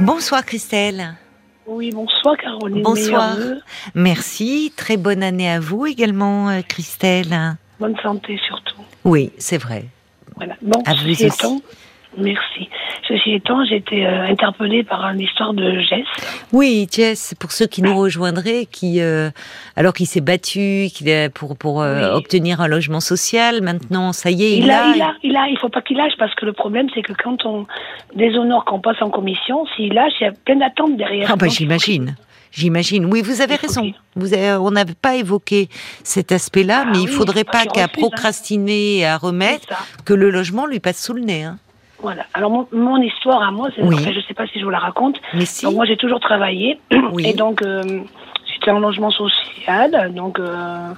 Bonsoir Christelle. Oui, bonsoir Caroline. Bonsoir. Merci. Très bonne année à vous également, euh, Christelle. Bonne santé surtout. Oui, c'est vrai. Voilà. Bon, À vous aussi. Merci. Ceci étant, j'ai été euh, interpellée par une histoire de Jess. Oui, Jess, pour ceux qui nous rejoindraient, qui euh, alors qu'il s'est battu, qu'il a pour pour euh, Oui. obtenir un logement social, maintenant ça y est, Il, il, a, il a, il a, il faut pas qu'il lâche parce que le problème c'est que quand on déshonore, qu'on passe en commission, s'il lâche, il y a plein d'attentes derrière. Ah bah j'imagine. J'imagine. Oui, vous avez raison. Vous avez- on n'avait pas évoqué cet aspect-là, Ah mais il faudrait pas qu'à hein. procrastiner et à remettre que le logement lui passe sous le nez. Hein. Voilà. Alors mon, mon histoire à moi, c'est Oui. enfin, je sais pas si je vous la raconte. Mais si. Donc moi j'ai toujours travaillé Oui. et donc euh, j'étais en logement social, donc euh,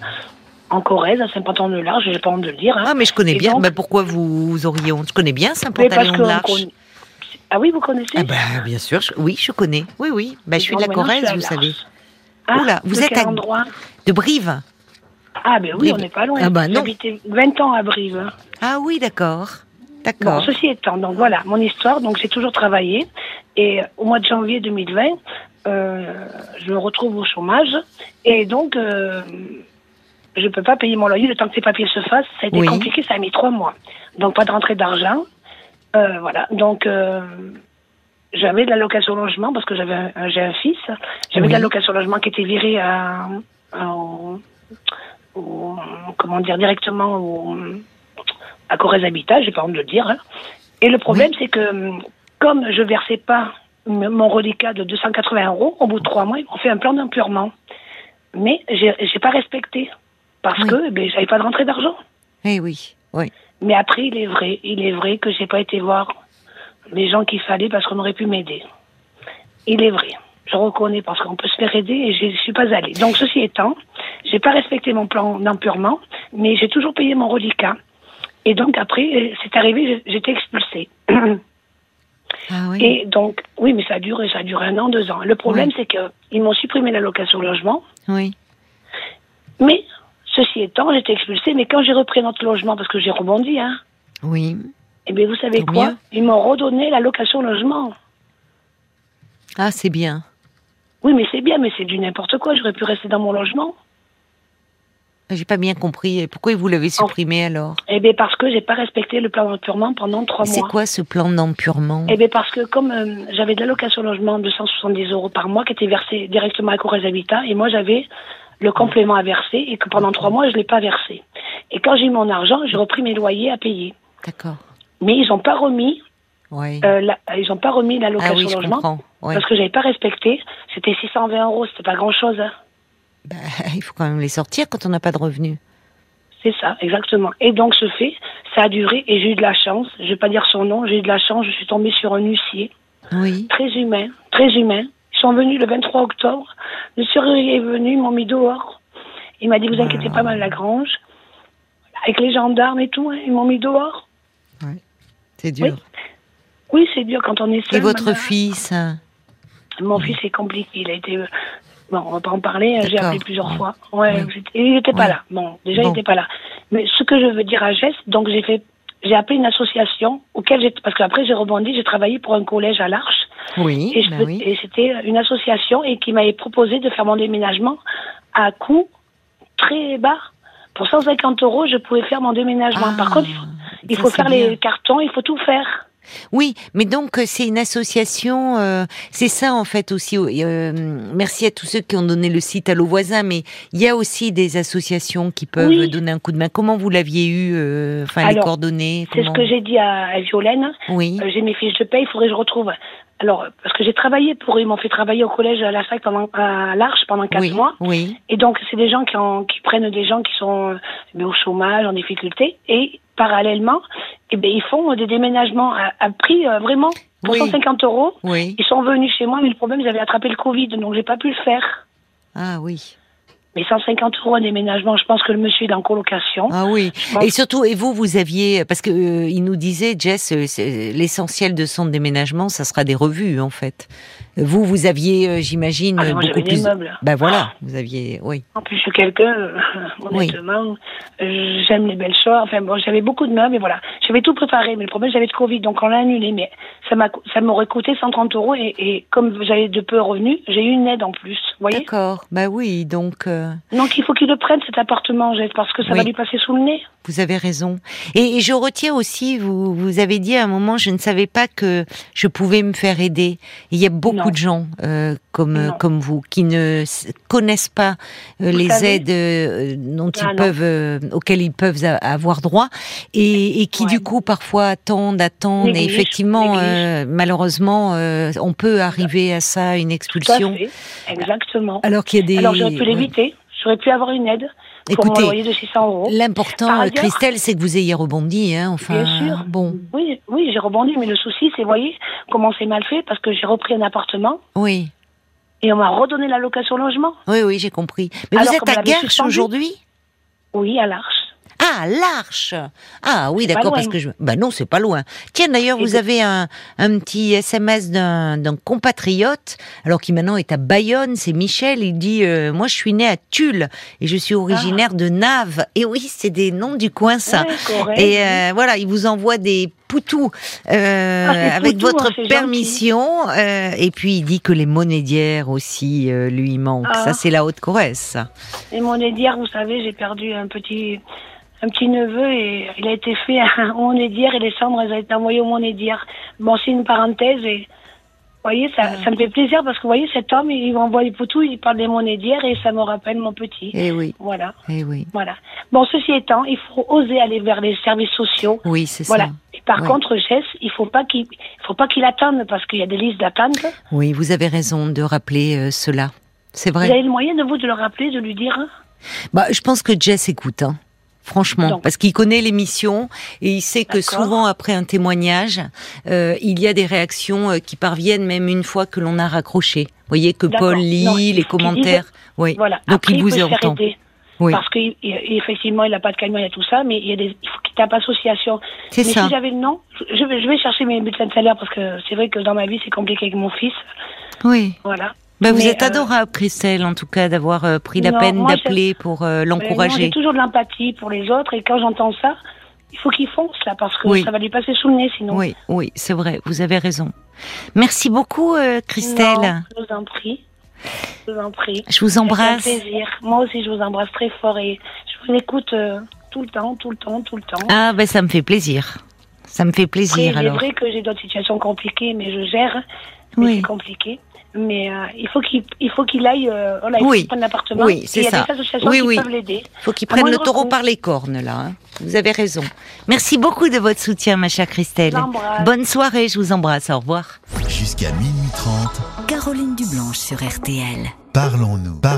en Corrèze, à Saint-Pantan-de-Large, j'ai pas honte de le dire. Hein. Ah, mais je connais Et bien. donc- bah, pourquoi vous, auriez honte? Je connais bien connaît- Ah oui, vous connaissez? Ah bah, bien sûr, je- oui, je connais. Oui, oui. Bah, je suis de la Corrèze, vous savez. Ah, Oula, vous êtes quel à- endroit? De Brive. Ah ben oui, Brive. on n'est pas loin. Ah bah non. J'habitais 20 ans à Brive. Ah oui, d'accord. Bon, ceci étant, donc voilà, mon histoire, donc j'ai toujours travaillé. Et au mois de janvier 2020, euh, je me retrouve au chômage. Et donc, euh, je ne peux pas payer mon loyer le temps que ces papiers se fassent. Ça a été Oui. compliqué, ça a mis trois mois. Donc, pas de rentrée d'argent. Euh, voilà, donc... euh, j'avais de la location logement parce que j'avais un, j'ai un fils. J'avais Oui. de la location logement qui était virée à, à- au- au- comment dire directement au, à Corrèze Habitat, j'ai pas honte de le dire. hein. Et le problème, c'est que hum, comme je versais pas mon reliquat de 280 euros, au bout de trois mois, ils m'ont fait un plan d'impurement. Mais j'ai j'ai pas respecté parce Oui. que ben, j'avais pas de rentrée d'argent. Eh oui, oui. Mais après, il est vrai, il est vrai que j'ai pas été voir les gens qu'il fallait parce qu'on aurait pu m'aider. Il est vrai. Je reconnais parce qu'on peut se faire aider et je ne suis pas allée. Donc, ceci étant, j'ai pas respecté mon plan d'empurement, mais j'ai toujours payé mon reliquat. Et donc, après, c'est arrivé, j'étais expulsée. Ah oui. Et donc, oui, mais ça a duré, ça a duré un an, deux ans. Le problème, Oui. c'est qu'ils m'ont supprimé la location logement. Oui. Mais, ceci étant, j'étais expulsée. Mais quand j'ai repris notre logement, parce que j'ai rebondi, hein, Oui. Eh bien, vous savez Tant quoi? mieux. Ils m'ont redonné la location logement. Ah, c'est bien. Oui, mais c'est bien, mais c'est du n'importe quoi. J'aurais pu rester dans mon logement. J'ai pas bien compris. Et Pourquoi vous l'avez supprimé alors Eh bien, parce que j'ai pas respecté le plan d'empurement pendant trois C'est mois. quoi ce plan d'empurement Eh bien, parce que comme euh, j'avais de la location logement de 170 euros par mois qui était versé directement à Corrèze Habitat, et moi j'avais le complément à verser, et que pendant trois mois, je l'ai pas versé. Et quand j'ai eu mon argent, j'ai repris mes loyers à payer. D'accord. Mais ils n'ont pas remis, Oui. euh, la, ils ont pas remis la ah oui, logement. Oui. parce que j'avais pas respecté. C'était 620 euros, c'était pas grand chose. Bah, il faut quand même les sortir quand on n'a pas de revenus. C'est ça, exactement. Et donc, ce fait, ça a duré et j'ai eu de la chance. Je vais pas dire son nom, j'ai eu de la chance. Je suis tombée sur un huissier Oui. très humain, très humain. Ils sont venus le 23 octobre. Le surveillant est venu, ils m'ont mis dehors. Il m'a dit, vous inquiétez pas, mal la grange. Avec les gendarmes et tout, hein, ils m'ont mis dehors. C'est dur. Oui, c'est dur quand on est seul. Et votre madame. fils hein? Mon fils est compliqué. Il a été. Bon, on va pas en parler. hein, J'ai appelé plusieurs fois. Ouais, Oui. il n'était pas Oui. là. Bon, déjà, il n'était pas là. Mais ce que je veux dire à Jess, donc j'ai fait, j'ai appelé une association auquel j'ai, parce qu'après j'ai rebondi, j'ai travaillé pour un collège à l'Arche. Oui. Et, oui. et c'était une association et qui m'avait proposé de faire mon déménagement à coût très bas. Pour 150 euros, je pouvais faire mon déménagement. Ah, Par contre, il faut, il faire bien. les cartons, il faut tout faire. Oui, mais donc euh, c'est une association, euh, c'est ça en fait aussi. euh, merci à tous ceux qui ont donné le site à l'eau voisin, mais il y a aussi des associations qui peuvent Oui. donner un coup de main. Comment vous l'aviez eu, euh, enfin les coordonnées C'est ce que j'ai dit à, à Violaine. Oui, j'ai mes fiches de paie, il faudrait que je retrouve. Alors, parce que j'ai travaillé pour eux, ils m'ont fait travailler au collège à la fac pendant, à l'Arche pendant quatre oui, mois. oui. Et donc, c'est des gens qui, ont- qui prennent des gens qui sont euh, mais au chômage, en difficulté. Et parallèlement, eh ben, ils font des déménagements à, à prix euh, vraiment pour Oui. 150 euros. Oui. Ils sont venus chez moi, mais le problème, j'avais attrapé le Covid, donc j'ai pas pu le faire. Ah oui. Mais 150 euros un déménagement, je pense que le monsieur est en colocation. Ah oui. Et surtout, et vous, vous aviez, parce que euh, il nous disait, Jess, euh, l'essentiel de son déménagement, ça sera des revues, en fait. Vous, vous aviez, euh, j'imagine, Ah, beaucoup j'avais des plus. meubles. Ben voilà, vous aviez, oui. En plus, je suis quelqu'un, euh, honnêtement, j'aime les belles choses. Enfin bon, j'avais beaucoup de meubles, mais voilà. J'avais tout préparé, mais le problème, j'avais le Covid, donc on l'a annulé. Mais ça m'a, ça m'aurait coûté 130 euros, et, et comme j'avais de peu revenus, j'ai eu une aide en plus. Vous voyez? D'accord. Bah oui, donc Donc il faut qu'il le prenne, cet appartement, Jess, parce que ça Oui. va lui passer sous le nez. vous avez raison. Et, et je retiens aussi, vous, vous avez dit à un moment, je ne savais pas que je pouvais me faire aider. Il y a beaucoup Non. de gens euh, comme comme vous qui ne connaissent pas euh, les savez aides euh, dont Ah, ils non. peuvent, euh, auxquelles ils peuvent avoir droit, et, et qui Ouais. du coup parfois attendent, attendent, et effectivement, euh, malheureusement, euh, on peut arriver à ça, une Tout à expulsion. fait. Exactement. Alors qu'il y a des. Alors j'aurais pu l'éviter. J'aurais pu avoir une aide pour Écoutez, mon loyer de 600 euros. L'important, ailleurs- Christelle, c'est que vous ayez rebondi, hein, enfin. Bien sûr. Bon, Oui, oui, j'ai rebondi, mais le souci, c'est, vous voyez, comment c'est mal fait, parce que j'ai repris un appartement oui, et on m'a redonné la location logement. oui, oui, j'ai compris. Mais Alors vous êtes à suspendu. aujourd'hui? Oui, à l'Arche. Ah, l'Arche Ah oui, d'accord, parce que je... Bah non, c'est pas loin. Tiens, d'ailleurs, vous avez un, un petit SMS d'un compatriote, alors qui maintenant est à Bayonne, c'est Michel, il dit euh, Moi, je suis né à Tulle, et je suis originaire de Naves. » Et oui, c'est des noms du coin, ça. Ouais. Et euh, voilà, il vous envoie des poutous euh, Ah, avec votre hein, permission. euh, et puis il dit que les d'hier aussi euh, lui manquent. Ah. Ça, c'est la Haute-Corrèze. ça. Et mon d'hier, vous savez, j'ai perdu un petit, un petit neveu et il a été fait au d'hier et les cendres, elles ont été envoyées au d'hier. Bon, c'est une parenthèse et, vous voyez, ça, Ah. ça me fait plaisir parce que, vous voyez, cet homme, il m'envoie des poutous, il parle des monnaies d'hier et ça me rappelle mon petit. Eh oui, Voilà, eh oui, voilà. Bon, ceci étant, il faut oser aller vers les services sociaux. oui, c'est Voilà. ça. Et par Ouais. contre, Jess, il faut pas qu'il, il faut pas qu'il attende parce qu'il y a des listes d'attente. Oui, vous avez raison de rappeler euh, cela. C'est Vous vrai. avez le moyen de vous de le rappeler, de lui dire. Bah, je pense que Jess écoute. Hein. Franchement, parce qu'il connaît l'émission et il sait que souvent après un témoignage, euh, il y a des réactions euh, qui parviennent même une fois que l'on a raccroché. Vous voyez que. Paul lit Non, les commentaires. Oui. Voilà. Donc Après, il vous entend. Oui. Parce qu'effectivement, il n'a pas de camion, il y a tout ça, mais il, y a des, il faut qu'il tape association. C'est mais ça. si j'avais le nom, je vais, je vais chercher mes bulletins de salaire parce que c'est vrai que dans ma vie, c'est compliqué avec mon fils. Oui. Voilà. Bah, vous Mais, êtes euh, adorable, Christelle, en tout cas, d'avoir euh, pris la Non, peine d'appeler pour euh, l'encourager. J'ai toujours de l'empathie pour les autres et quand j'entends ça, il faut qu'il fonce là parce que Oui. ça va lui passer sous le nez sinon. Oui, oui, c'est vrai, vous avez raison. Merci beaucoup, euh, Christelle. Non, je vous en prie. Je vous en prie. Je vous embrasse. plaisir. Moi aussi, je vous embrasse très fort et je vous écoute tout le temps, tout le temps, tout le temps. Ah, ben ça me fait plaisir. Ça me fait plaisir il est alors. vrai que j'ai d'autres situations compliquées, mais je gère. Mais Oui. c'est compliqué. Mais euh, il faut qu'il il faut qu'il aille, euh, voilà, il Oui. prenne l'appartement. Oui, c'est Il y a ça. des associations Oui, qui oui. peuvent l'aider. Faut qu'il prenne le taureau par les cornes là. hein. Vous avez raison. Merci beaucoup de votre soutien, ma chère Christelle. Bonne soirée, je vous embrasse. Au revoir. Jusqu'à minuit 30, Caroline Dublanche sur RTL. parlons-nous.